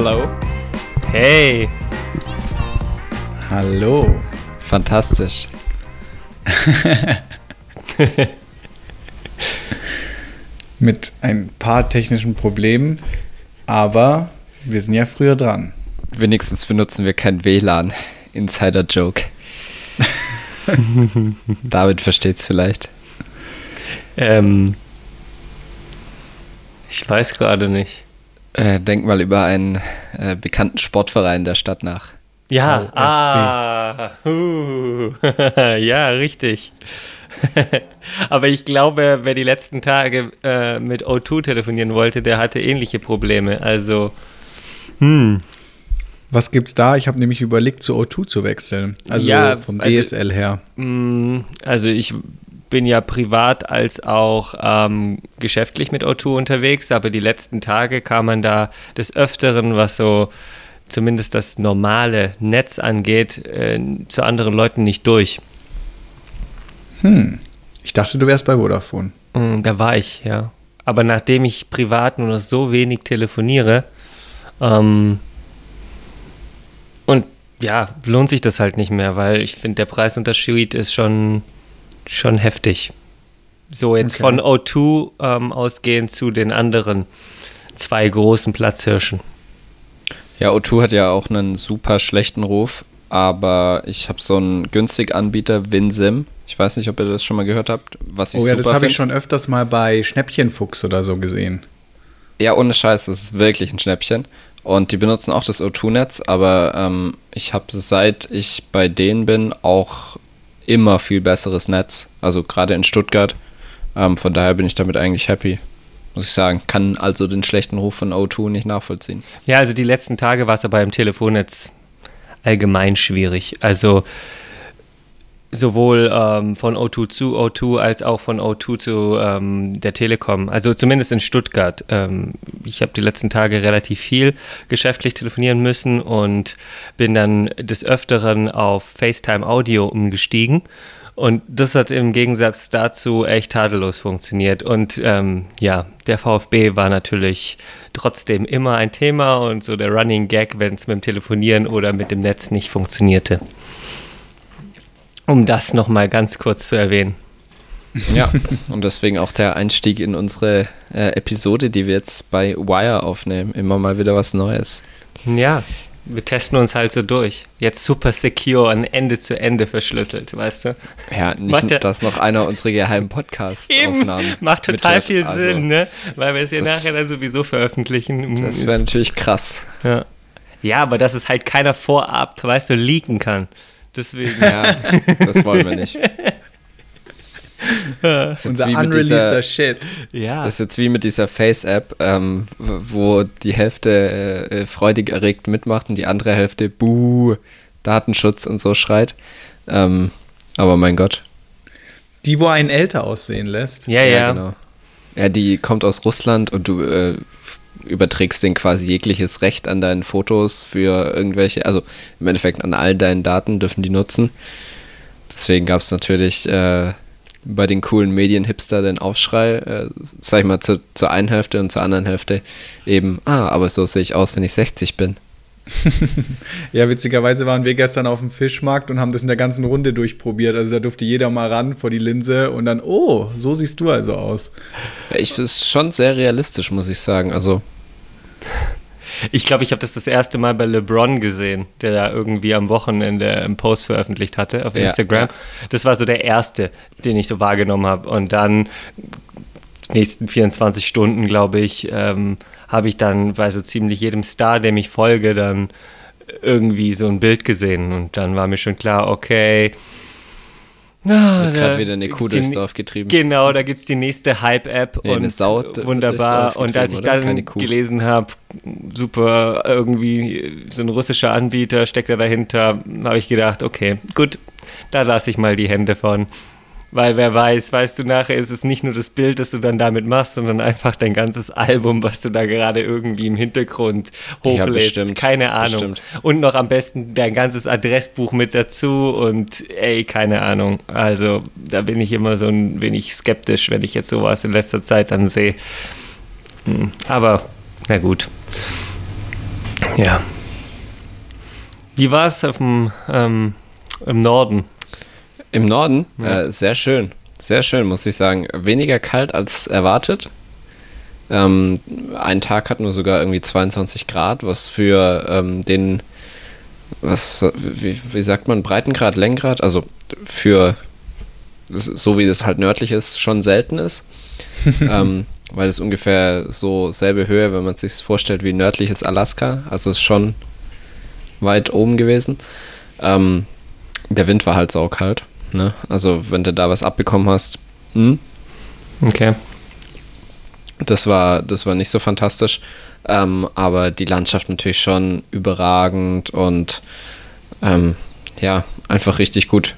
Hallo. Hey. Hallo. Fantastisch. Mit ein paar technischen Problemen, aber wir sind ja früher dran. Wenigstens benutzen wir kein WLAN. Insider-Joke. David versteht's vielleicht. Ähm, ich weiß gerade nicht. Äh, denk mal über einen äh, bekannten Sportverein der Stadt nach. Ja, ah, uh, ja, richtig. Aber ich glaube, wer die letzten Tage äh, mit O2 telefonieren wollte, der hatte ähnliche Probleme. Also, hm, Was gibt's da? Ich habe nämlich überlegt, zu O2 zu wechseln. Also Ja, vom also- DSL her. Mm, Also ich bin ja privat als auch ähm, geschäftlich mit O2 unterwegs, aber die letzten Tage kam man da des Öfteren, was so zumindest das normale Netz angeht, äh, zu anderen Leuten nicht durch. Hm. Ich dachte, du wärst bei Vodafone. Mm, Da war ich, ja. Aber nachdem ich privat nur noch so wenig telefoniere, ähm, und ja, lohnt sich das halt nicht mehr, weil ich finde, der Preisunterschied ist schon, schon heftig. So, jetzt Okay. von O2 ähm, ausgehend zu den anderen zwei großen Platzhirschen. Ja, O2 hat ja auch einen super schlechten Ruf, aber ich habe so einen günstigen Anbieter, WinSim. Ich weiß nicht, ob ihr das schon mal gehört habt. Was ich Oh ja, super das habe ich schon öfters mal bei Schnäppchenfuchs oder so gesehen. Ja, ohne Scheiß, das ist wirklich ein Schnäppchen. Und die benutzen auch das O2-Netz, aber ähm, ich habe seit ich bei denen bin auch immer viel besseres Netz. Also gerade in Stuttgart. Ähm, von daher bin ich damit eigentlich happy. Muss ich sagen. Kann also den schlechten Ruf von O2 nicht nachvollziehen. Ja, also die letzten Tage war es aber im Telefonnetz allgemein schwierig. Also sowohl ähm, von O2 zu O2 als auch von O2 zu ähm, der Telekom. Also zumindest in Stuttgart. Ähm, ich habe die letzten Tage relativ viel geschäftlich telefonieren müssen und bin dann des Öfteren auf FaceTime Audio umgestiegen. Und das hat im Gegensatz dazu echt tadellos funktioniert. Und ähm, ja, der VfB war natürlich trotzdem immer ein Thema und so der Running Gag, wenn es mit dem Telefonieren oder mit dem Netz nicht funktionierte. Um das nochmal ganz kurz zu erwähnen. Ja, und deswegen auch der Einstieg in unsere äh, Episode, die wir jetzt bei Wire aufnehmen. Immer mal wieder was Neues. Ja, wir testen uns halt so durch. Jetzt super secure und Ende zu Ende verschlüsselt, weißt du? Ja, Macht nicht, dass noch einer unserer geheimen Podcast-Aufnahmen macht total mithört. viel Also, Sinn, ne? Weil wir es ja nachher dann sowieso veröffentlichen. Das wäre natürlich krass. ja. ja, aber dass es halt keiner vorab, weißt du, leaken kann. Deswegen. Ja, das wollen wir nicht. Das ist jetzt Unser wie mit unreleaseder dieser, Shit. ja. das ist jetzt wie mit dieser Face-App, ähm, wo die Hälfte äh, freudig erregt mitmacht und die andere Hälfte Buh, Datenschutz und so schreit. Ähm, aber mein Gott. Die, wo einen älter aussehen lässt. ja, ja. genau. Ja, die kommt aus Russland und du äh, überträgst denen quasi jegliches Recht an deinen Fotos für irgendwelche, also im Endeffekt an all deinen Daten dürfen die nutzen. Deswegen gab es natürlich äh, bei den coolen Medien-Hipster den Aufschrei, äh, sag ich mal, zu, zur einen Hälfte und zur anderen Hälfte eben, ah, aber so sehe ich aus, wenn ich 60 bin. Ja, witzigerweise waren wir gestern auf dem Fischmarkt und haben das in der ganzen Runde durchprobiert. Also da durfte jeder mal ran vor die Linse und dann, oh, so siehst du also aus. Ja, ich das ist schon sehr realistisch, muss ich sagen. Also, Ich glaube, ich habe das das erste Mal bei LeBron gesehen, der da irgendwie am Wochenende einen Post veröffentlicht hatte auf Ja, Instagram. Das war so der erste, den ich so wahrgenommen habe. Und dann nächsten 24 Stunden, glaube ich, ähm, habe ich dann bei so ziemlich jedem Star, dem ich folge, dann irgendwie so ein Bild gesehen. Und dann war mir schon klar, okay. Wird da gerade wieder eine Kuh durchs Dorf getrieben. Genau, da gibt es die nächste Hype-App Nee, und wunderbar. Und als ich oder? dann gelesen habe, super, irgendwie so ein russischer Anbieter steckt da dahinter, habe ich gedacht, okay, gut, da lasse ich mal die Hände von. Weil wer weiß, weißt du, nachher ist es nicht nur das Bild, das du dann damit machst, sondern einfach dein ganzes Album, was du da gerade irgendwie im Hintergrund Ja, hochlädst. bestimmt, keine Ahnung. bestimmt. Und noch am besten dein ganzes Adressbuch mit dazu und ey, keine Ahnung. Also da bin ich immer so ein wenig skeptisch, wenn ich jetzt sowas in letzter Zeit dann sehe. Hm, Aber na gut. Ja. Wie war es ähm, im Norden? Im Norden? Ja. Äh, sehr schön. Sehr schön, muss ich sagen. Weniger kalt als erwartet. Ähm, einen Tag hatten wir sogar irgendwie 22 Grad, was für ähm, den, was, wie, wie sagt man, Breitengrad, Längengrad, also für so wie das halt nördlich ist, schon selten ist. ähm, weil es ungefähr so selbe Höhe, wenn man sich vorstellt, wie nördliches Alaska. Also ist schon weit oben gewesen. Ähm, der Wind war halt saukalt. Ne? Also wenn du da was abbekommen hast, hm? okay. Das war, das war nicht so fantastisch. Ähm, aber die Landschaft natürlich schon überragend und ähm, ja, einfach richtig gut.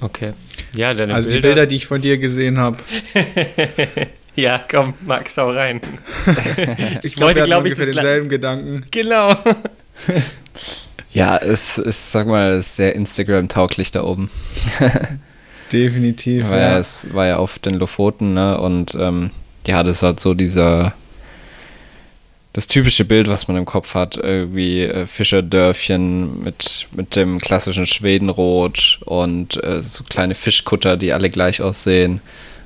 Okay. Ja, deine also Bilder. die Bilder, die ich von dir gesehen habe. ja, komm, Max, hau rein. ich glaube, wir glaub ungefähr denselben Gedanken. Genau. ja, es ist, sag mal, sehr Instagram-tauglich da oben. Definitiv. Weil ja. es war ja auf den Lofoten, ne? Und ähm, ja, das hat so dieser das typische Bild, was man im Kopf hat, irgendwie äh, Fischerdörfchen mit, mit dem klassischen Schwedenrot und äh, so kleine Fischkutter, die alle gleich aussehen.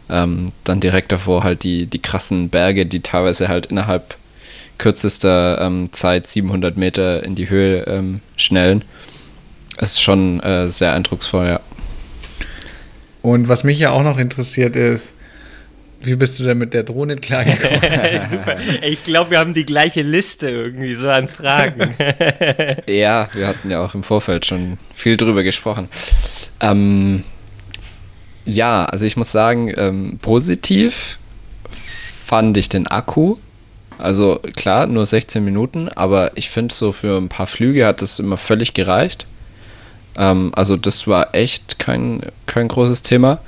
Ähm, dann direkt davor halt die, die krassen Berge, die teilweise halt innerhalb kürzester ähm, Zeit 700 Meter in die Höhe ähm, schnellen. ist schon äh, sehr eindrucksvoll, ja. Und was mich ja auch noch interessiert ist, wie bist du denn mit der Drohne klargekommen? Super. Ich glaube, wir haben die gleiche Liste irgendwie so an Fragen. ja, wir hatten ja auch im Vorfeld schon viel drüber gesprochen. Ähm, ja, also ich muss sagen, ähm, positiv fand ich den Akku. Also klar, nur 16 Minuten, aber ich finde so für ein paar Flüge hat das immer völlig gereicht. Ähm, also das war echt kein, kein großes Thema.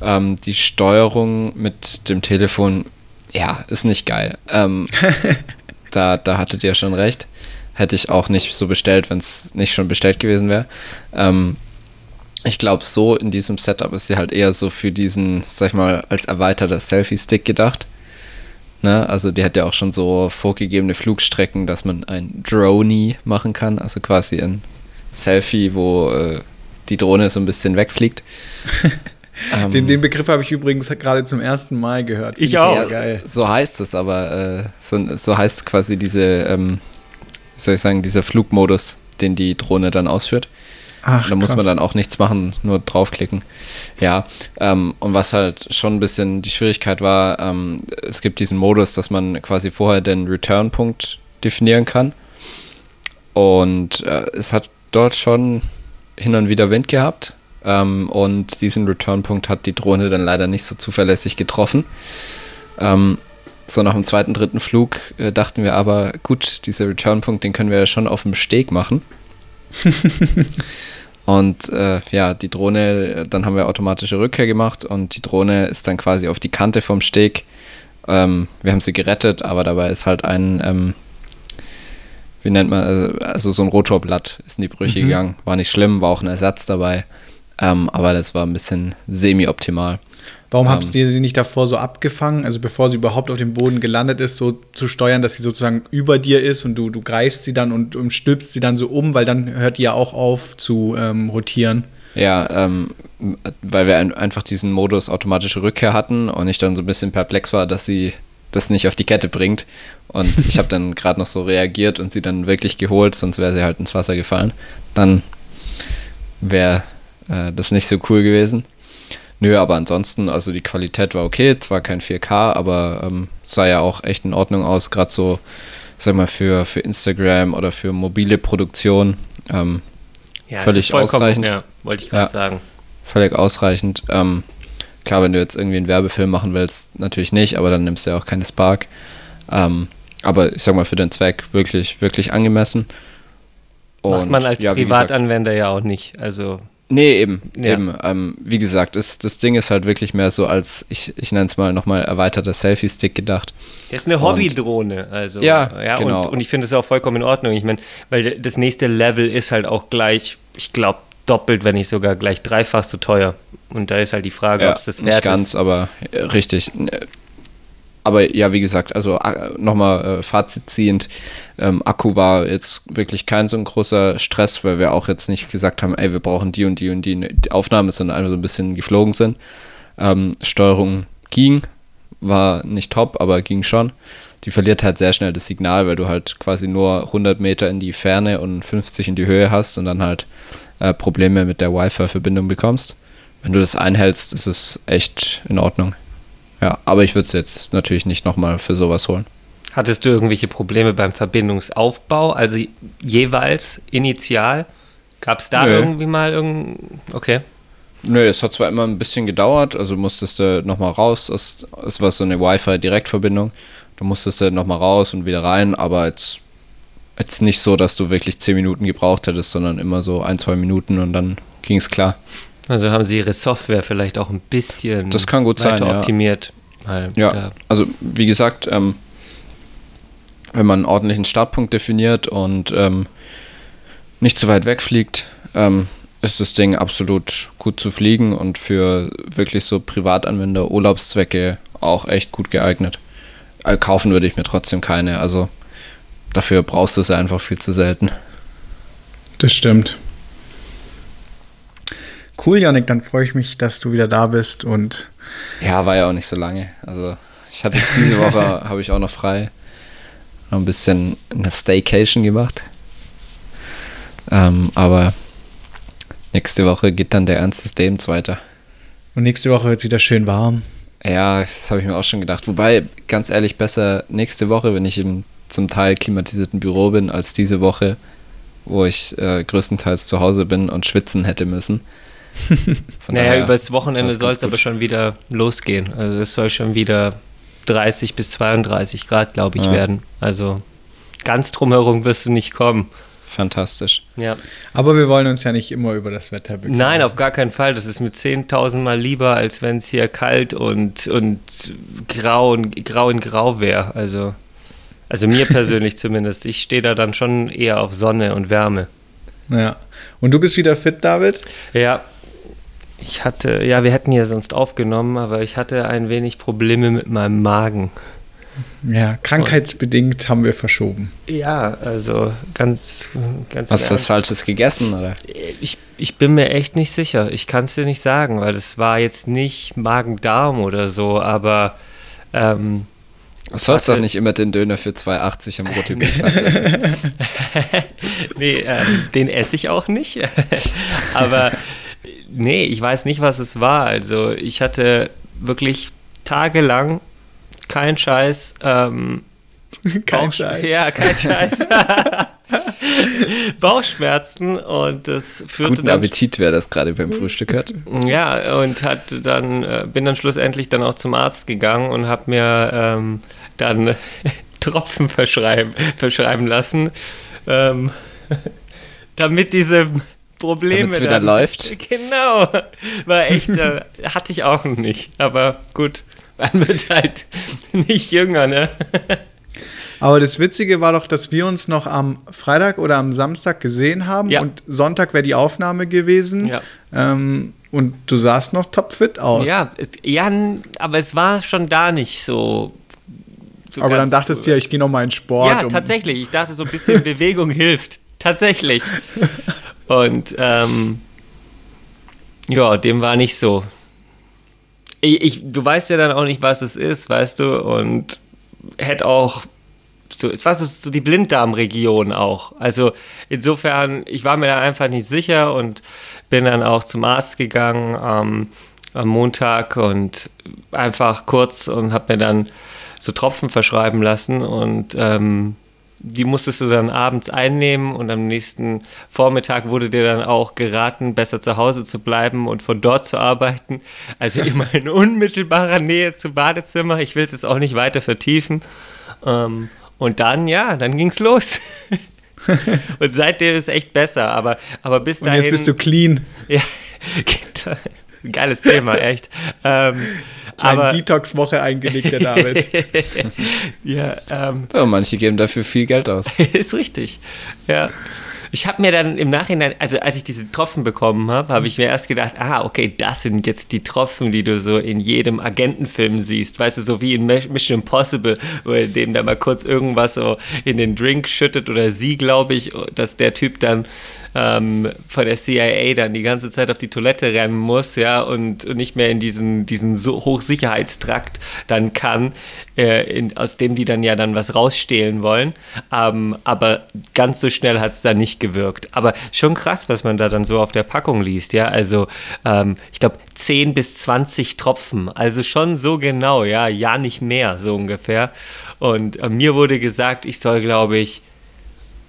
Ähm, die Steuerung mit dem Telefon, ja, ist nicht geil. Ähm, da, da hattet ihr schon recht. Hätte ich auch nicht so bestellt, wenn es nicht schon bestellt gewesen wäre. Ähm, ich glaube, so in diesem Setup ist sie halt eher so für diesen, sag ich mal, als erweiterter Selfie-Stick gedacht. Ne? Also die hat ja auch schon so vorgegebene Flugstrecken, dass man ein Droney machen kann, also quasi ein Selfie, wo äh, die Drohne so ein bisschen wegfliegt. Ähm, den, den, Begriff habe ich übrigens gerade zum ersten Mal gehört. Ich auch. Ja, geil. So heißt es, aber äh, so, so, heißt quasi diese, ähm, soll ich sagen, dieser Flugmodus, den die Drohne dann ausführt. Ach, da muss man dann auch nichts machen, nur draufklicken. Ja, ähm, und was halt schon ein bisschen die Schwierigkeit war, ähm, es gibt diesen Modus, dass man quasi vorher den Return-Punkt definieren kann. Und äh, es hat dort schon hin und wieder Wind gehabt. Ähm, und diesen Return-Punkt hat die Drohne dann leider nicht so zuverlässig getroffen. Ähm, so nach dem zweiten, dritten Flug äh, dachten wir aber, gut, dieser Return-Punkt, den können wir ja schon auf dem Steg machen. und äh, ja, die Drohne, dann haben wir automatische Rückkehr gemacht und die Drohne ist dann quasi auf die Kante vom Steg. Ähm, wir haben sie gerettet, aber dabei ist halt ein, ähm, wie nennt man, also, also, so ein Rotorblatt ist in die Brüche mhm. gegangen. War nicht schlimm, war auch ein Ersatz dabei. Ähm, aber das war ein bisschen semi-optimal. Warum ähm, habt ihr sie nicht davor so abgefangen, also bevor sie überhaupt auf dem Boden gelandet ist, so zu steuern, dass sie sozusagen über dir ist und du, du greifst sie dann und, und stülpst sie dann so um, weil dann hört die ja auch auf zu ähm, rotieren. Ja, ähm, weil wir ein, einfach diesen Modus automatische Rückkehr hatten und ich dann so ein bisschen perplex war, dass sie das nicht auf die Kette bringt. Und ich habe dann gerade noch so reagiert und sie dann wirklich geholt, sonst wäre sie halt ins Wasser gefallen. Dann wäre äh, das nicht so cool gewesen. Nö, aber ansonsten, also die Qualität war okay, zwar kein 4K, aber ähm, sah ja auch echt in Ordnung aus, gerade so, sag mal, für, für Instagram oder für mobile Produktion. Ähm, ja, völlig ausreichend. Ja, wollte ich gerade ja, sagen. Völlig ausreichend. Ähm, klar, wenn du jetzt irgendwie einen Werbefilm machen willst, natürlich nicht, aber dann nimmst du ja auch keine Spark. Ähm, aber ich sag mal, für den Zweck wirklich, wirklich angemessen. Und, Macht man als ja, Privatanwender ja auch nicht. Also Nee, eben. Ja. eben. Ähm, wie gesagt, das, das Ding ist halt wirklich mehr so als, ich, ich nenne es mal nochmal erweiterter Selfie-Stick gedacht. Das ist eine Hobbydrohne, also. Ja, ja genau. Und, und ich finde es auch vollkommen in Ordnung. Ich meine, weil das nächste Level ist halt auch gleich, ich glaube, doppelt, wenn nicht sogar gleich dreifach so teuer. Und da ist halt die Frage, ja, ob es das wert ist. Nicht ganz, ist. aber äh, richtig. Aber ja, wie gesagt, also nochmal äh, Fazit ziehend, ähm, Akku war jetzt wirklich kein so ein großer Stress, weil wir auch jetzt nicht gesagt haben, ey, wir brauchen die und die und die, die Aufnahme, sondern einfach so ein bisschen geflogen sind. Ähm, Steuerung ging, war nicht top, aber ging schon. Die verliert halt sehr schnell das Signal, weil du halt quasi nur 100 Meter in die Ferne und 50 in die Höhe hast und dann halt äh, Probleme mit der Wi-Fi-Verbindung bekommst. Wenn du das einhältst, ist es echt in Ordnung. Ja, aber ich würde es jetzt natürlich nicht nochmal für sowas holen. Hattest du irgendwelche Probleme beim Verbindungsaufbau? Also jeweils initial? Gab es da Nö. irgendwie mal irgendein. Okay. Nö, es hat zwar immer ein bisschen gedauert, also musstest du nochmal raus. Es, es war so eine Wi-Fi-Direktverbindung. Du musstest du nochmal raus und wieder rein, aber jetzt, jetzt nicht so, dass du wirklich 10 Minuten gebraucht hättest, sondern immer so ein, zwei Minuten und dann ging es klar. Also haben sie ihre Software vielleicht auch ein bisschen das kann gut weiter sein, optimiert. Ja, ja. also wie gesagt, ähm, wenn man einen ordentlichen Startpunkt definiert und ähm, nicht zu weit wegfliegt, ähm, ist das Ding absolut gut zu fliegen und für wirklich so Privatanwender, Urlaubszwecke auch echt gut geeignet. Äh, kaufen würde ich mir trotzdem keine, also dafür brauchst du es einfach viel zu selten. Das stimmt. Cool, Janik, dann freue ich mich, dass du wieder da bist und. Ja, war ja auch nicht so lange. Also ich hatte jetzt diese Woche, habe ich auch noch frei, noch ein bisschen eine Staycation gemacht. Ähm, aber nächste Woche geht dann der Ernst des Lebens weiter. Und nächste Woche wird es wieder schön warm. Ja, das habe ich mir auch schon gedacht. Wobei, ganz ehrlich, besser nächste Woche, wenn ich im zum Teil klimatisierten Büro bin, als diese Woche, wo ich äh, größtenteils zu Hause bin und schwitzen hätte müssen. naja, übers Wochenende soll es aber schon wieder losgehen. Also es soll schon wieder 30 bis 32 Grad, glaube ich, ja. werden. Also ganz drumherum wirst du nicht kommen. Fantastisch. Ja. Aber wir wollen uns ja nicht immer über das Wetter beklagen. Nein, auf gar keinen Fall. Das ist mir 10.000 Mal lieber, als wenn es hier kalt und, und grau, und grau in grau wäre. Also, also mir persönlich zumindest. Ich stehe da dann schon eher auf Sonne und Wärme. Ja. Und du bist wieder fit, David? Ja, ich hatte, ja, wir hätten ja sonst aufgenommen, aber ich hatte ein wenig Probleme mit meinem Magen. Ja, krankheitsbedingt Und, haben wir verschoben. Ja, also ganz, ganz. Hast du was Falsches gegessen, oder? Ich, ich bin mir echt nicht sicher. Ich kann es dir nicht sagen, weil das war jetzt nicht Magen-Darm oder so, aber. Ähm, Du sollst doch nicht immer den Döner für 2,80 am Rotibelplatz essen. nee, ähm, den esse ich auch nicht. aber Nee, ich weiß nicht, was es war. Also ich hatte wirklich tagelang kein Scheiß. Ähm, kein Bauch Scheiß. Ja, kein Scheiß. Bauchschmerzen und das führte Guten Appetit, wer das gerade beim Frühstück hat. Ja, und hat dann, äh, bin dann schlussendlich dann auch zum Arzt gegangen und habe mir ähm, dann Tropfen verschreiben, verschreiben lassen, ähm, damit diese Probleme. Damit es wieder läuft. Genau. War echt, äh, hatte ich auch nicht. Aber gut, man wird halt nicht jünger, ne? Aber das Witzige war doch, dass wir uns noch am Freitag oder am Samstag gesehen haben ja. und Sonntag wäre die Aufnahme gewesen. Ja. Ähm, und du sahst noch topfit aus. Ja, es, ja, aber es war schon da nicht so. so aber dann dachtest du ja, ich gehe noch mal in Sport. Ja, um tatsächlich. Ich dachte, so ein bisschen Bewegung hilft. Tatsächlich. Und ähm, ja, dem war nicht so. Ich, ich, du weißt ja dann auch nicht, was es ist, weißt du, und hätte auch so, es war so, die Blinddarmregion auch. Also insofern, ich war mir da einfach nicht sicher und bin dann auch zum Arzt gegangen ähm, am Montag und einfach kurz und habe mir dann so Tropfen verschreiben lassen und ähm, die musstest du dann abends einnehmen und am nächsten Vormittag wurde dir dann auch geraten, besser zu Hause zu bleiben und von dort zu arbeiten. Also immer in unmittelbarer Nähe zum Badezimmer. Ich will es jetzt auch nicht weiter vertiefen. Ähm, und dann, ja, dann ging es los. und seitdem ist es echt besser. Aber, aber bis dahin. Und jetzt bist du clean. Ja, geiles Thema, echt. Ähm, aber Detox-Woche eingelegt, der David. ja, ähm, so, manche geben dafür viel Geld aus. ist richtig, ja. Ich habe mir dann im Nachhinein, also als ich diese Tropfen bekommen habe, habe ich mir erst gedacht, ah, okay, das sind jetzt die Tropfen, die du so in jedem Agentenfilm siehst. Weißt du, so wie in Mission Impossible, wo er dem da mal kurz irgendwas so in den Drink schüttet oder sie, glaube ich, dass der Typ dann ähm, von der CIA dann die ganze Zeit auf die Toilette rennen muss, ja, und, und nicht mehr in diesen, diesen so Hochsicherheitstrakt dann kann, äh, in, aus dem die dann ja dann was rausstehlen wollen. Ähm, aber ganz so schnell hat es da nicht gewirkt. Aber schon krass, was man da dann so auf der Packung liest, ja. Also ähm, ich glaube 10 bis 20 Tropfen. Also schon so genau, ja, ja nicht mehr, so ungefähr. Und äh, mir wurde gesagt, ich soll, glaube ich,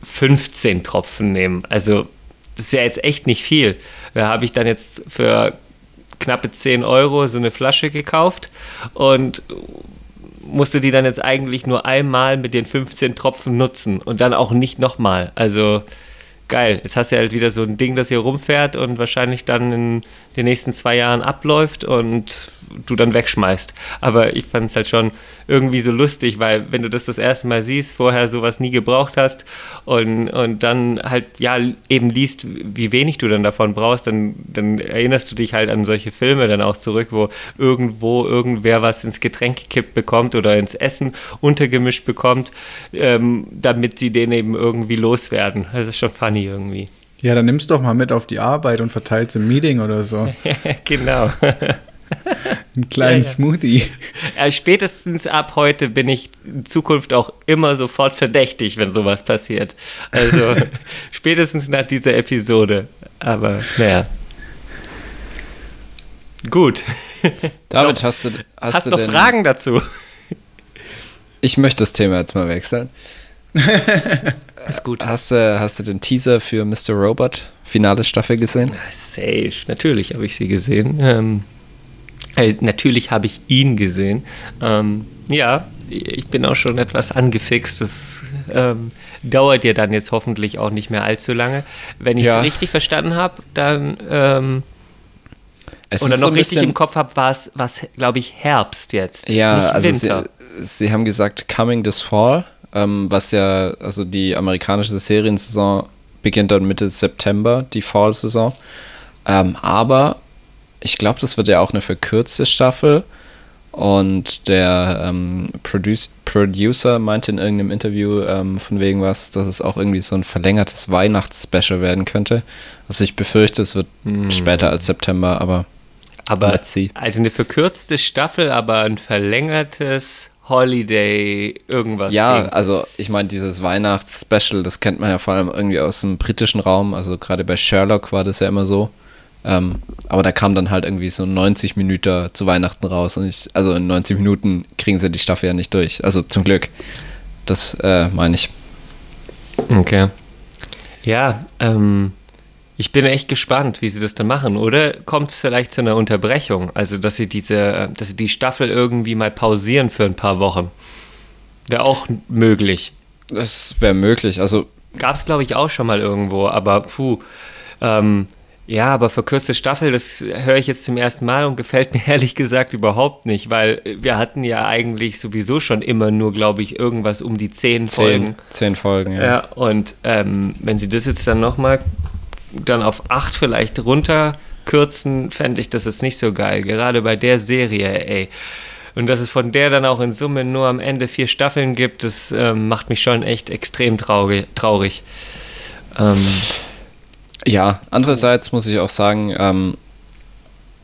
15 Tropfen nehmen. Also das ist ja jetzt echt nicht viel. Da habe ich dann jetzt für knappe 10 Euro so eine Flasche gekauft und musste die dann jetzt eigentlich nur einmal mit den 15 Tropfen nutzen und dann auch nicht nochmal. Also geil. Jetzt hast du halt wieder so ein Ding, das hier rumfährt und wahrscheinlich dann in den nächsten zwei Jahren abläuft und du dann wegschmeißt. Aber ich fand es halt schon irgendwie so lustig, weil wenn du das das erste Mal siehst, vorher sowas nie gebraucht hast und, und dann halt ja eben liest, wie wenig du dann davon brauchst, dann, dann erinnerst du dich halt an solche Filme dann auch zurück, wo irgendwo irgendwer was ins Getränk gekippt bekommt oder ins Essen untergemischt bekommt, ähm, damit sie den eben irgendwie loswerden. Das ist schon funny irgendwie. Ja, dann nimmst du doch mal mit auf die Arbeit und verteilst im Meeting oder so. genau. Einen kleinen ja, ja. Smoothie. Ja, spätestens ab heute bin ich in Zukunft auch immer sofort verdächtig, wenn sowas passiert. Also spätestens nach dieser Episode. Aber naja. Gut. David, hast du, hast, hast du noch denn, Fragen dazu? Ich möchte das Thema jetzt mal wechseln. Ist gut. Hast du, hast du den Teaser für Mr. Robot, finale Staffel gesehen? Safe, natürlich habe ich sie gesehen. Ähm, äh, natürlich habe ich ihn gesehen. Ähm, ja, ich bin auch schon etwas angefixt. Das ähm, dauert ja dann jetzt hoffentlich auch nicht mehr allzu lange. Wenn ich es ja. richtig verstanden habe, dann ähm, es oder noch so richtig im Kopf habe, war es, glaube ich, Herbst jetzt. Ja, also sie, sie, haben gesagt Coming this Fall, ähm, was ja, also die amerikanische Seriensaison beginnt dann Mitte September, die Fall-Saison. Ähm, aber ich glaube, das wird ja auch eine verkürzte Staffel. Und der ähm, Produce, Producer meinte in irgendeinem Interview von wegen was, dass es auch irgendwie so ein verlängertes Weihnachtsspecial werden könnte. Also ich befürchte, es wird hm. später als September, aber aber also eine verkürzte Staffel, aber ein verlängertes Holiday irgendwas. Ja, Ding. also ich meine, dieses Weihnachtsspecial, das kennt man ja vor allem irgendwie aus dem britischen Raum. Also gerade bei Sherlock war das ja immer so. Ähm, aber da kam dann halt irgendwie so 90 Minuten zu Weihnachten raus. Und ich, also in 90 Minuten kriegen sie die Staffel ja nicht durch. Also zum Glück. Das äh, meine ich. Okay. Ja, ähm, ich bin echt gespannt, wie sie das dann machen. Oder kommt es vielleicht zu einer Unterbrechung? Also, dass sie diese, dass sie die Staffel irgendwie mal pausieren für ein paar Wochen. Wäre auch möglich. Das wäre möglich. Also. Gab es, glaube ich, auch schon mal irgendwo, aber puh. Ähm, ja, aber verkürzte Staffel, das höre ich jetzt zum ersten Mal und gefällt mir ehrlich gesagt überhaupt nicht, weil wir hatten ja eigentlich sowieso schon immer nur, glaube ich, irgendwas um die zehn, zehn Folgen. Zehn Folgen, ja. Ja, und ähm, wenn sie das jetzt dann nochmal dann auf acht vielleicht runterkürzen, fände ich das jetzt nicht so geil. Gerade bei der Serie, ey. Und dass es von der dann auch in Summe nur am Ende vier Staffeln gibt, das ähm, macht mich schon echt extrem traurig. traurig. Ähm, ja, andererseits muss ich auch sagen, ähm,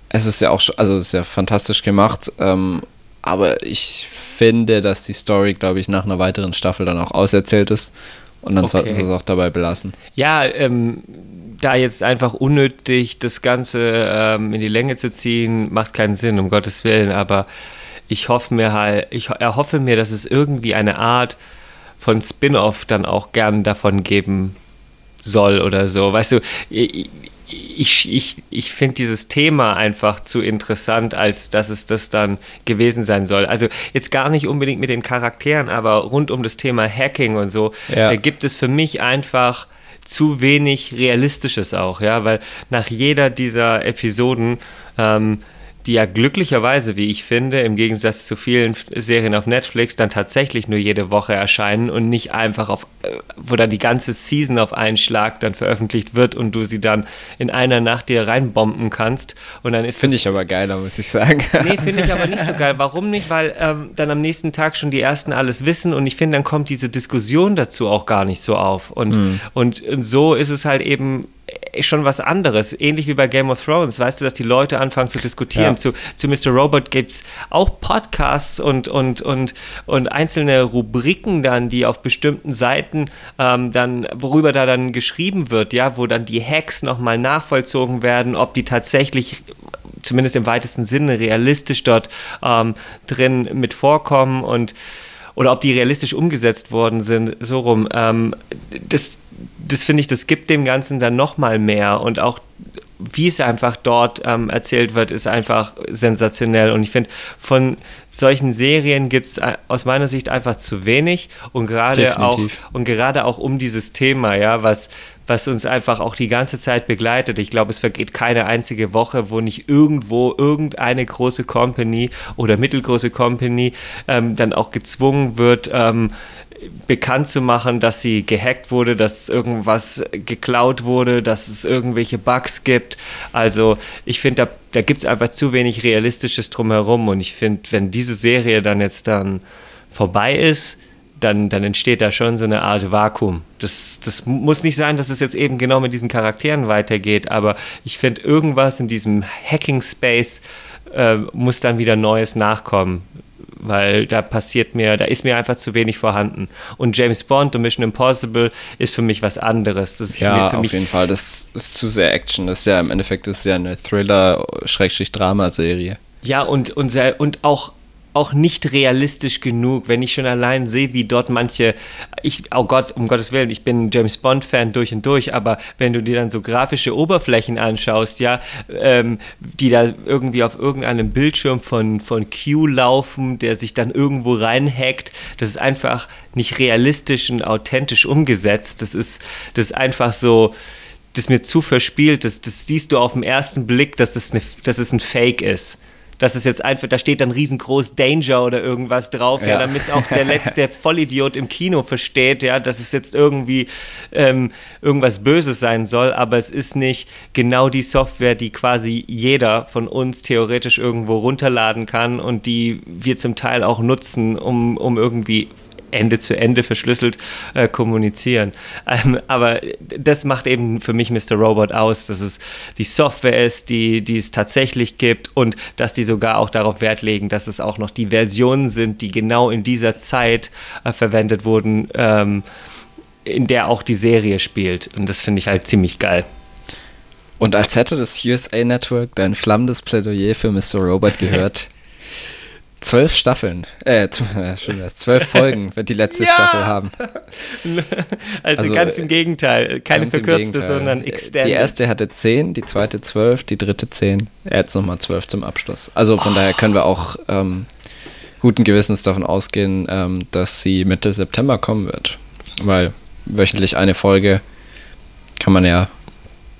es ist ja auch, also es ist ja fantastisch gemacht, ähm, aber ich finde, dass die Story, glaube ich, nach einer weiteren Staffel dann auch auserzählt ist und dann okay. sollten sie es auch dabei belassen. Ja, ähm, da jetzt einfach unnötig das Ganze ähm, in die Länge zu ziehen, macht keinen Sinn, um Gottes Willen, aber ich hoffe mir halt, ich erhoffe mir, dass es irgendwie eine Art von Spin-off dann auch gern davon geben soll oder so. Weißt du, ich, ich, ich finde dieses Thema einfach zu interessant, als dass es das dann gewesen sein soll. Also jetzt gar nicht unbedingt mit den Charakteren, aber rund um das Thema Hacking und so, ja. da gibt es für mich einfach zu wenig Realistisches auch, ja, weil nach jeder dieser Episoden ähm, die ja glücklicherweise, wie ich finde, im Gegensatz zu vielen Serien auf Netflix dann tatsächlich nur jede Woche erscheinen und nicht einfach auf, äh, wo dann die ganze Season auf einen Schlag dann veröffentlicht wird und du sie dann in einer Nacht dir reinbomben kannst. Und dann ist Finde ich aber geiler, muss ich sagen. Nee, finde ich aber nicht so geil. Warum nicht? Weil ähm, dann am nächsten Tag schon die ersten alles wissen und ich finde, dann kommt diese Diskussion dazu auch gar nicht so auf. Und, mhm. und, und so ist es halt eben schon was anderes. Ähnlich wie bei Game of Thrones, weißt du, dass die Leute anfangen zu diskutieren. Ja. Zu, zu Mr. Robot gibt es auch Podcasts und, und, und, und einzelne Rubriken dann, die auf bestimmten Seiten ähm, dann, worüber da dann geschrieben wird, ja, wo dann die Hacks nochmal nachvollzogen werden, ob die tatsächlich zumindest im weitesten Sinne realistisch dort ähm, drin mit vorkommen und oder ob die realistisch umgesetzt worden sind, so rum. Ähm, das das finde ich, das gibt dem Ganzen dann nochmal mehr und auch wie es einfach dort ähm, erzählt wird, ist einfach sensationell. Und ich finde, von solchen Serien gibt es äh, aus meiner Sicht einfach zu wenig und gerade auch und gerade auch um dieses Thema, ja, was was uns einfach auch die ganze Zeit begleitet. Ich glaube, es vergeht keine einzige Woche, wo nicht irgendwo irgendeine große Company oder mittelgroße Company ähm, dann auch gezwungen wird, ähm, bekannt zu machen, dass sie gehackt wurde, dass irgendwas geklaut wurde, dass es irgendwelche Bugs gibt. Also ich finde, da, da gibt es einfach zu wenig Realistisches drumherum und ich finde, wenn diese Serie dann jetzt dann vorbei ist, dann, dann entsteht da schon so eine Art Vakuum. Das, das muss nicht sein, dass es jetzt eben genau mit diesen Charakteren weitergeht, aber ich finde, irgendwas in diesem Hacking-Space äh, muss dann wieder Neues nachkommen weil da passiert mir, da ist mir einfach zu wenig vorhanden. Und James Bond und Mission Impossible ist für mich was anderes. Das ja, auf jeden Fall. Das ist zu sehr Action. Das ist ja im Endeffekt ist ja eine Thriller-Drama-Serie. Ja, und, und, sehr, und auch auch nicht realistisch genug, wenn ich schon allein sehe, wie dort manche, ich, oh Gott, um Gottes Willen, ich bin James Bond-Fan durch und durch, aber wenn du dir dann so grafische Oberflächen anschaust, ja, ähm, die da irgendwie auf irgendeinem Bildschirm von, von Q laufen, der sich dann irgendwo reinhackt, das ist einfach nicht realistisch und authentisch umgesetzt. Das ist, das ist einfach so, das ist mir zu verspielt, das, das siehst du auf den ersten Blick, dass es, eine, dass es ein Fake ist dass es jetzt einfach, da steht dann riesengroß Danger oder irgendwas drauf, ja, ja. damit es auch der letzte Vollidiot im Kino versteht, ja, dass es jetzt irgendwie ähm, irgendwas Böses sein soll, aber es ist nicht genau die Software, die quasi jeder von uns theoretisch irgendwo runterladen kann und die wir zum Teil auch nutzen, um, um irgendwie Ende zu Ende verschlüsselt äh, kommunizieren. Ähm, aber das macht eben für mich Mr. Robot aus, dass es die Software ist, die, die es tatsächlich gibt und dass die sogar auch darauf Wert legen, dass es auch noch die Versionen sind, die genau in dieser Zeit äh, verwendet wurden, ähm, in der auch die Serie spielt. Und das finde ich halt ziemlich geil. Und als hätte das USA Network dein flammendes Plädoyer für Mr. Robot gehört, Zwölf Staffeln, äh, schon was, zwölf Folgen wird die letzte ja! Staffel haben. Also, also, ganz im Gegenteil, keine verkürzte, sondern extended. Die erste hatte zehn, die zweite zwölf, die dritte zehn, jetzt nochmal zwölf zum Abschluss. Also von oh. daher können wir auch ähm, guten Gewissens davon ausgehen, ähm, dass sie Mitte September kommen wird. Weil wöchentlich eine Folge kann man ja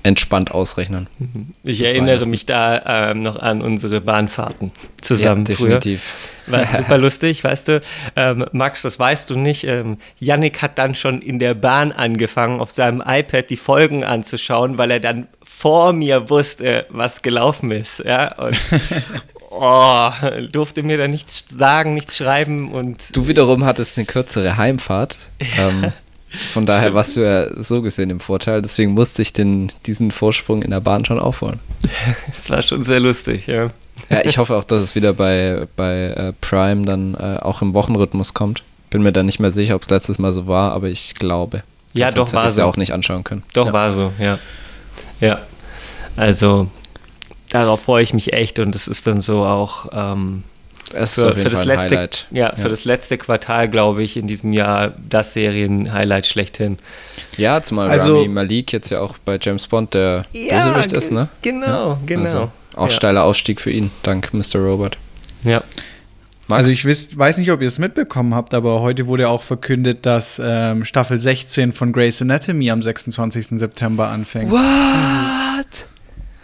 entspannt ausrechnen. Mhm. Ich erinnere mich da ähm, noch an unsere Bahnfahrten zusammen. Ja, definitiv. Früher. War super lustig, weißt du. Ähm, Max, das weißt du nicht. Ähm, Yannick hat dann schon in der Bahn angefangen, auf seinem iPad die Folgen anzuschauen, weil er dann vor mir wusste, was gelaufen ist. Ja? Und oh, durfte mir da nichts sagen, nichts schreiben. Und du wiederum hattest eine kürzere Heimfahrt. Ähm, von daher warst du ja so gesehen im Vorteil. Deswegen musste ich den, diesen Vorsprung in der Bahn schon aufholen. Das war schon sehr lustig, ja. Ja, ich hoffe auch, dass es wieder bei, bei äh, Prime dann äh, auch im Wochenrhythmus kommt. Bin mir da nicht mehr sicher, ob es letztes Mal so war, aber ich glaube. Ja, doch war so. ja auch nicht anschauen können. Doch ja. war so, ja. Ja. Also darauf freue ich mich echt und es ist dann so auch ähm, es für, ist auf jeden Fall ein letzte, Highlight. Ja, ja, für das letzte Quartal, glaube ich, in diesem Jahr das Serien-Highlight schlechthin. Ja, zumal also, Rami Malik jetzt ja auch bei James Bond der ja, Bösewicht ist, ne? Genau, ja? genau. Also auch ja. steiler Ausstieg für ihn, dank Mr. Robot. Ja. Max? Also ich wisst, weiß nicht, ob ihr es mitbekommen habt, aber heute wurde auch verkündet, dass ähm, Staffel 16 von Grey's Anatomy am 26. September anfängt. What?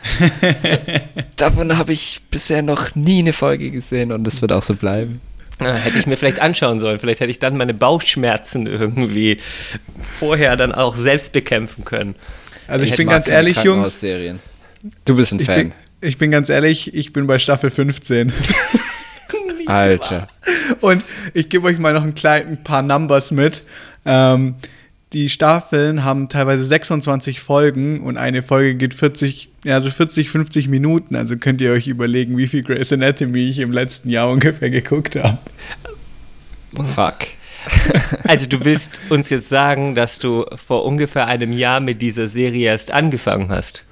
Davon habe ich bisher noch nie eine Folge gesehen und das wird auch so bleiben. Ja, hätte ich mir vielleicht anschauen sollen. Vielleicht hätte ich dann meine Bauchschmerzen irgendwie vorher dann auch selbst bekämpfen können. Also ich, Ich bin ganz ehrlich, Jungs. Krankenhausserien. Du bist ein Ich Fan. bin, ich bin ganz ehrlich, ich bin bei Staffel 15. Alter. Und ich gebe euch mal noch ein, klein, ein paar Numbers mit. Ähm, die Staffeln haben teilweise 26 Folgen und eine Folge geht 40, ja, also 40, 50 Minuten. Also könnt ihr euch überlegen, wie viel Grey's Anatomy ich im letzten Jahr ungefähr geguckt habe. Fuck. Also du willst uns jetzt sagen, dass du vor ungefähr einem Jahr mit dieser Serie erst angefangen hast.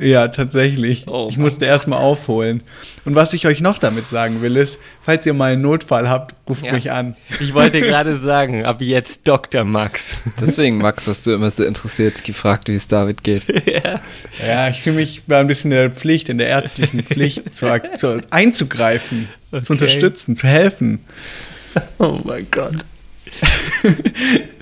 Ja, tatsächlich. Oh ich musste erstmal aufholen. Und was ich euch noch damit sagen will, ist, falls ihr mal einen Notfall habt, ruft Ja. mich an. Ich wollte gerade sagen, ab jetzt Dr. Max. Deswegen, Max, hast du immer so interessiert gefragt, wie es David geht. Ja, ich fühle mich bei ein bisschen in der Pflicht, in der ärztlichen Pflicht, zu, zu, einzugreifen, Okay. zu unterstützen, zu helfen. Oh mein Gott.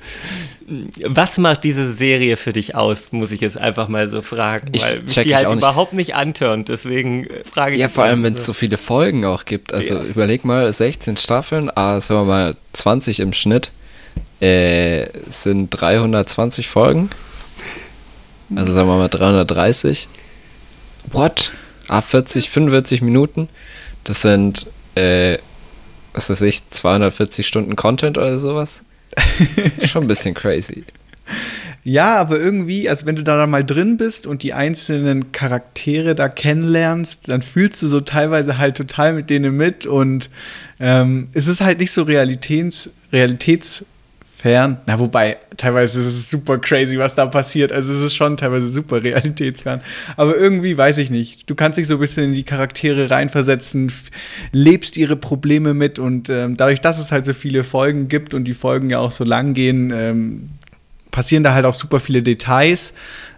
Was macht diese Serie für dich aus, muss ich jetzt einfach mal so fragen, Ich weil mich die halt nicht. überhaupt nicht antörnt, deswegen äh, frage ich Ja, vor allem, wenn es so viele Folgen auch gibt. Also Ja. überleg mal, 16 Staffeln, ah, sagen wir mal 20 im Schnitt, äh, sind 320 Folgen. Also sagen wir mal 330. What? Ah, 40, 45 Minuten. Das sind, äh, was weiß ich, 240 Stunden Content oder sowas. Schon ein bisschen crazy. Ja, aber irgendwie, also wenn du da mal drin bist und die einzelnen Charaktere da kennenlernst, dann fühlst du so teilweise halt total mit denen mit und ähm, es ist halt nicht so realitäts, realitätsfern. Na, wobei, teilweise ist es super crazy, was da passiert. Also es ist schon teilweise super realitätsfern. Aber irgendwie weiß ich nicht. Du kannst dich so ein bisschen in die Charaktere reinversetzen, lebst ihre Probleme mit und ähm, dadurch, dass es halt so viele Folgen gibt und die Folgen ja auch so lang gehen, ähm, passieren da halt auch super viele Details.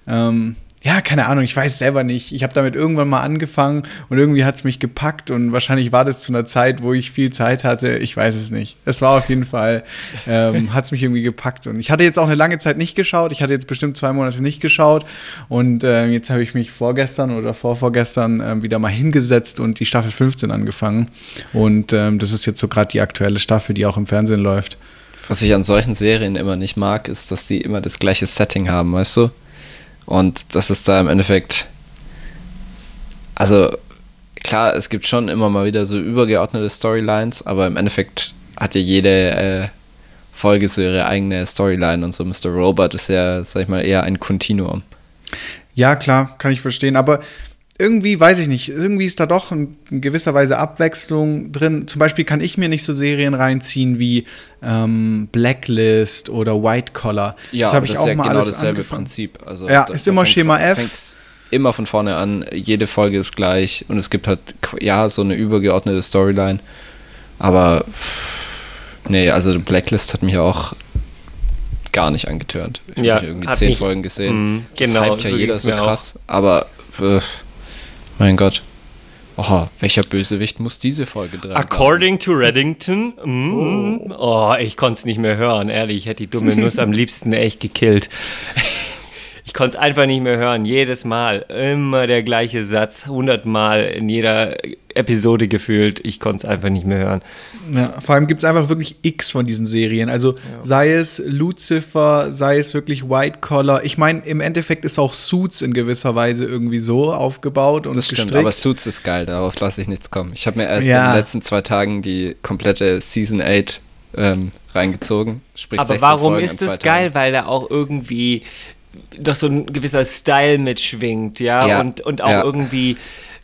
Ähm, ja, keine Ahnung, ich weiß selber nicht. Ich habe damit irgendwann mal angefangen und irgendwie hat es mich gepackt und wahrscheinlich war das zu einer Zeit, wo ich viel Zeit hatte. Ich weiß es nicht. Es war auf jeden Fall, ähm, hat es mich irgendwie gepackt. Und ich hatte jetzt auch eine lange Zeit nicht geschaut. Ich hatte jetzt bestimmt zwei Monate nicht geschaut. Und ähm, jetzt habe ich mich vorgestern oder vorvorgestern ähm, wieder mal hingesetzt und die Staffel 15 angefangen. Und ähm, das ist jetzt so gerade die aktuelle Staffel, die auch im Fernsehen läuft. Was ich an solchen Serien immer nicht mag, ist, dass sie immer das gleiche Setting haben, weißt du? Und das ist da im Endeffekt. Also, klar, es gibt schon immer mal wieder so übergeordnete Storylines, aber im Endeffekt hat ja jede äh, Folge so ihre eigene Storyline und so Mr. Robot ist ja, sag ich mal, eher ein Kontinuum. Ja, klar, kann ich verstehen. Aber irgendwie, weiß ich nicht, irgendwie ist da doch in, gewisser Weise Abwechslung drin. Zum Beispiel kann ich mir nicht so Serien reinziehen wie ähm, Blacklist oder White Collar. das habe ich auch mal genau alles dasselbe angefangen. Prinzip. Also Ja, ist immer Schema F. fängt's immer von vorne an, jede Folge ist gleich und es gibt halt, ja, so eine übergeordnete Storyline. Aber, nee, also Blacklist hat mich auch gar nicht angetörnt. Ich Ja, habe irgendwie zehn mich- Folgen gesehen. Das genau, hypt ja so jeder so krass. Aber, äh, mein Gott. Oh, welcher Bösewicht muss diese Folge tragen? According to Reddington. Mm, oh. ich konnte es nicht mehr hören, ehrlich. Ich hätte die dumme Nuss am liebsten echt gekillt. Ich konnte es einfach nicht mehr hören. Jedes Mal. Immer der gleiche Satz. Hundertmal in jeder Episode gefühlt. Ich konnte es einfach nicht mehr hören. Ja, vor allem gibt es einfach wirklich X von diesen Serien. Also sei es Lucifer, sei es wirklich White Collar. Ich meine, im Endeffekt ist auch Suits in gewisser Weise irgendwie so aufgebaut und Das stimmt, gestrickt. aber Suits ist geil, darauf lasse ich nichts kommen. Ich habe mir erst Ja. in den letzten zwei Tagen die komplette Season 8 ähm, reingezogen. Sprich Aber 16 warum Folgen ist zwei geil? Weil da auch irgendwie doch so ein gewisser Style mitschwingt, ja, Ja, und, und auch ja. irgendwie,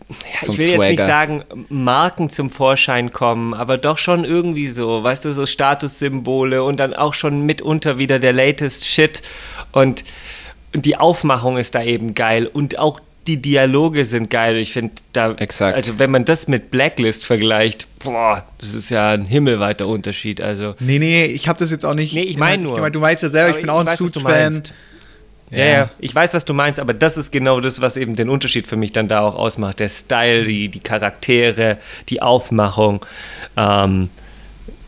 ja, ich will jetzt nicht Swagger. sagen, Marken zum Vorschein kommen, aber doch schon irgendwie so, weißt du, so Statussymbole und dann auch schon mitunter wieder der latest Shit und, und die Aufmachung ist da eben geil und auch die Dialoge sind geil. Ich finde da, Exakt. also wenn man das mit Blacklist vergleicht, boah, das ist ja ein himmelweiter Unterschied. Also Nee, nee, ich habe das jetzt auch nicht. Nee, ich meine nur. gemeint. Du weißt ja selber, ich bin auch ein Suits-Fan. Ja, ja, ich weiß, was du meinst, aber das ist genau das, was eben den Unterschied für mich dann da auch ausmacht. Der Style, die, die Charaktere, die Aufmachung. Ähm,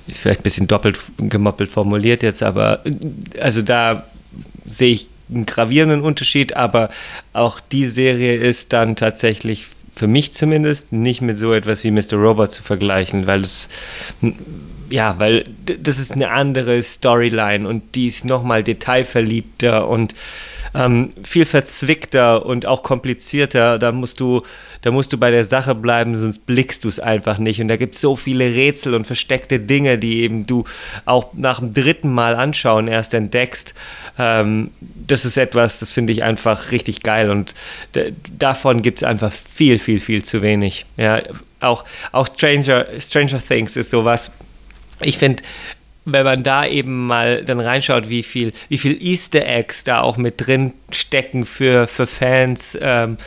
vielleicht ein bisschen doppelt gemoppelt formuliert jetzt, aber also da sehe ich einen gravierenden Unterschied, aber auch die Serie ist dann tatsächlich für mich zumindest nicht mit so etwas wie Mr. Robot zu vergleichen, weil es ja, weil das ist eine andere Storyline und die ist nochmal detailverliebter und ähm, viel verzwickter und auch komplizierter. Da musst du, da musst du bei der Sache bleiben, sonst blickst du es einfach nicht. Und da gibt es so viele Rätsel und versteckte Dinge, die eben du auch nach dem dritten Mal anschauen erst entdeckst. Ähm, das ist etwas, das finde ich einfach richtig geil und davon gibt es einfach viel, viel, viel zu wenig. Ja, auch, auch Stranger, Stranger Things ist sowas. Ich finde, wenn man da eben mal dann reinschaut, wie viel, wie viel Easter Eggs da auch mit drin stecken für, für Fans, ähm,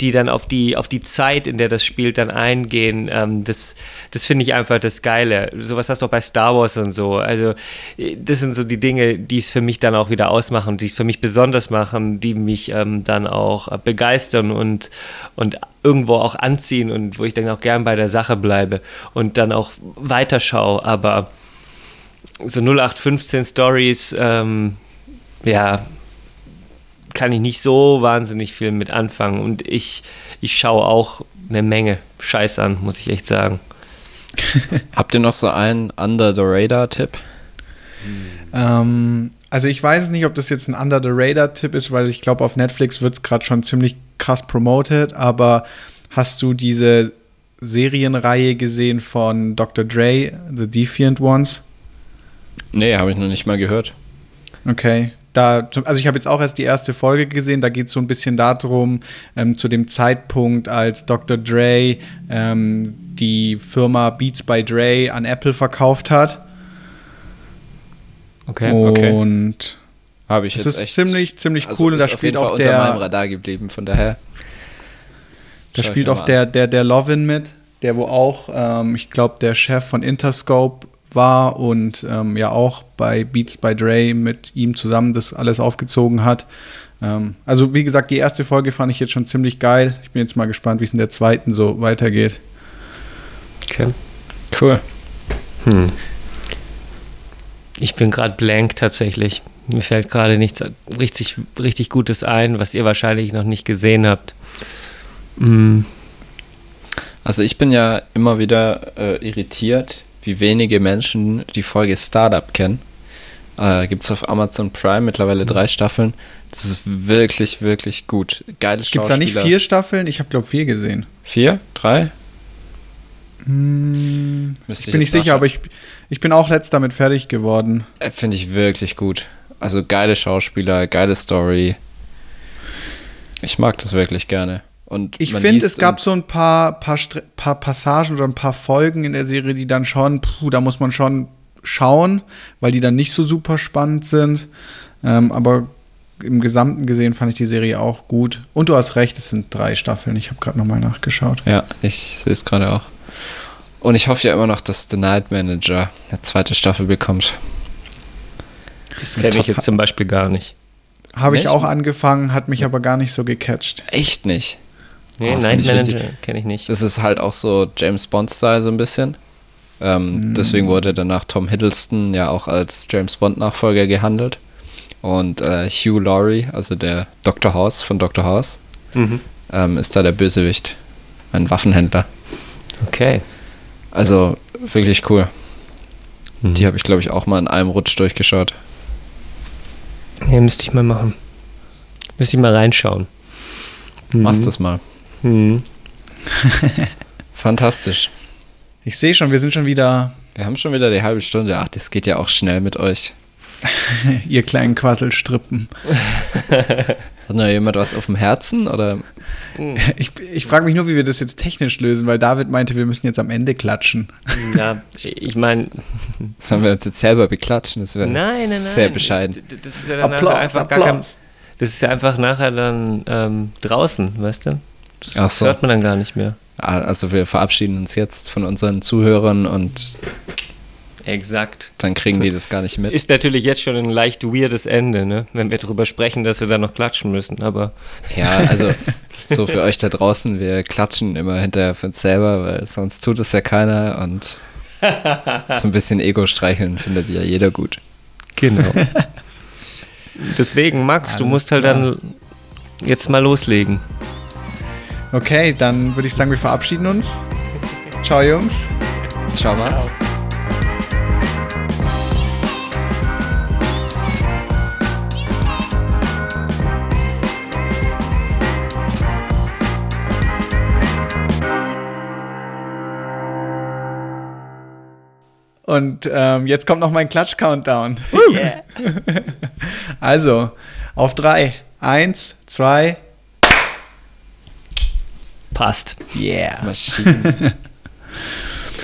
die dann auf die, auf die Zeit, in der das spielt, dann eingehen, ähm, das, das finde ich einfach das Geile. Sowas hast du auch bei Star Wars und so. Also, das sind so die Dinge, die es für mich dann auch wieder ausmachen, die es für mich besonders machen, die mich ähm, dann auch begeistern und, und irgendwo auch anziehen und wo ich dann auch gern bei der Sache bleibe und dann auch weiterschaue. Aber so 0815 Stories, ähm, ja, kann ich nicht so wahnsinnig viel mit anfangen. Und ich, ich schaue auch eine Menge Scheiß an, muss ich echt sagen. Habt ihr noch so einen Under the Radar-Tipp? Ähm, also ich weiß nicht, ob das jetzt ein Under the Radar-Tipp ist, weil ich glaube, auf Netflix wird es gerade schon ziemlich krass promoted, aber hast du diese Serienreihe gesehen von Dr. Dre, The Defiant Ones? Nee, habe ich noch nicht mal gehört. Okay. Da, also ich habe jetzt auch erst die erste Folge gesehen, da geht es so ein bisschen darum, ähm, zu dem Zeitpunkt, als Dr. Dre ähm, die Firma Beats by Dre an Apple verkauft hat. Okay, okay. Und habe ich es jetzt ist echt, ziemlich, ziemlich also cool. Und da spielt jeden Fall auch unter der, meinem Radar geblieben, von daher. da spielt auch der, der, der Lovin mit, der wo auch, ähm, ich glaube, der Chef von Interscope war und ähm, ja auch bei Beats by Dre mit ihm zusammen das alles aufgezogen hat. Ähm, also wie gesagt, die erste Folge fand ich jetzt schon ziemlich geil. Ich bin jetzt mal gespannt, wie es in der zweiten so weitergeht. Okay. Cool. Hm. Ich bin gerade blank tatsächlich. Mir fällt gerade nichts richtig, richtig Gutes ein, was ihr wahrscheinlich noch nicht gesehen habt. Hm. Also ich bin ja immer wieder äh, irritiert, wie wenige Menschen die Folge Startup kennen. Äh, Gibt es auf Amazon Prime mittlerweile drei Staffeln. Das ist wirklich, wirklich gut. Geile Gibt es da nicht vier Staffeln? Ich habe, glaube vier gesehen. Vier? Drei? Hm, Müsste ich bin nicht sicher, aber ich, ich bin auch letzt damit fertig geworden. Äh, Finde ich wirklich gut. Also geile Schauspieler, geile Story. Ich mag das wirklich gerne. Und Ich finde, es gab so ein paar, paar, paar Passagen oder ein paar Folgen in der Serie, die dann schon, puh, da muss man schon schauen, weil die dann nicht so super spannend sind. Ähm, aber im Gesamten gesehen fand ich die Serie auch gut. Und du hast recht, es sind drei Staffeln. Ich habe gerade nochmal nachgeschaut. Ja, ich sehe es gerade auch. Und ich hoffe ja immer noch, dass The Night Manager eine zweite Staffel bekommt. Das kenne ich jetzt zum Beispiel gar nicht. Habe ich auch angefangen, hat mich aber gar nicht so gecatcht. Echt nicht. Nee, Oh, Night Manager kenne ich nicht. Das ist halt auch so James Bond-Style so ein bisschen. Ähm, Mm. Deswegen wurde danach Tom Hiddleston ja auch als James Bond-Nachfolger gehandelt. Und äh, Hugh Laurie, also der Dr. House von Dr. House, Mhm. ähm, ist da der Bösewicht. Ein Waffenhändler. Okay. Also wirklich cool. Mhm. Die habe ich, glaube ich, auch mal in einem Rutsch durchgeschaut. Nee, müsste ich mal machen. Müsste ich mal reinschauen. Mhm. Machst das mal. Mhm. Fantastisch. Ich sehe schon, wir sind schon wieder, Wir haben schon wieder die halbe Stunde. Ach, das geht ja auch schnell mit euch. ihr kleinen Quasselstrippen. Hat noch jemand was auf dem Herzen? Oder Ich, ich frage mich nur, wie wir das jetzt technisch lösen, weil David meinte, wir müssen jetzt am Ende klatschen. Ja, ich meine, sollen wir uns jetzt selber beklatschen? Das wäre nein, nein, nein. sehr bescheiden. Ich, das ist ja dann Applaus, nachher einfach gar kein, Applaus. Das ist ja einfach nachher dann ähm, draußen, weißt du? Das, so. hört man dann gar nicht mehr. Ah, Also wir verabschieden uns jetzt von unseren Zuhörern und Exakt. dann kriegen die das gar nicht mit. Ist natürlich jetzt schon ein leicht weirdes Ende, ne? Wenn wir drüber sprechen, dass wir da noch klatschen müssen, aber Ja, also so für euch da draußen, wir klatschen immer hinterher für uns selber, weil sonst tut es ja keiner und so ein bisschen Ego streicheln findet ja jeder gut. genau. Deswegen, Max, du Alles musst halt klar. dann jetzt mal loslegen. Okay, dann würde ich sagen, wir verabschieden uns. Ciao, Jungs. Schau mal. Und ähm, jetzt kommt noch mein Klatsch-Countdown. also, auf drei. Eins, zwei, Passt. yeah. Maschinen.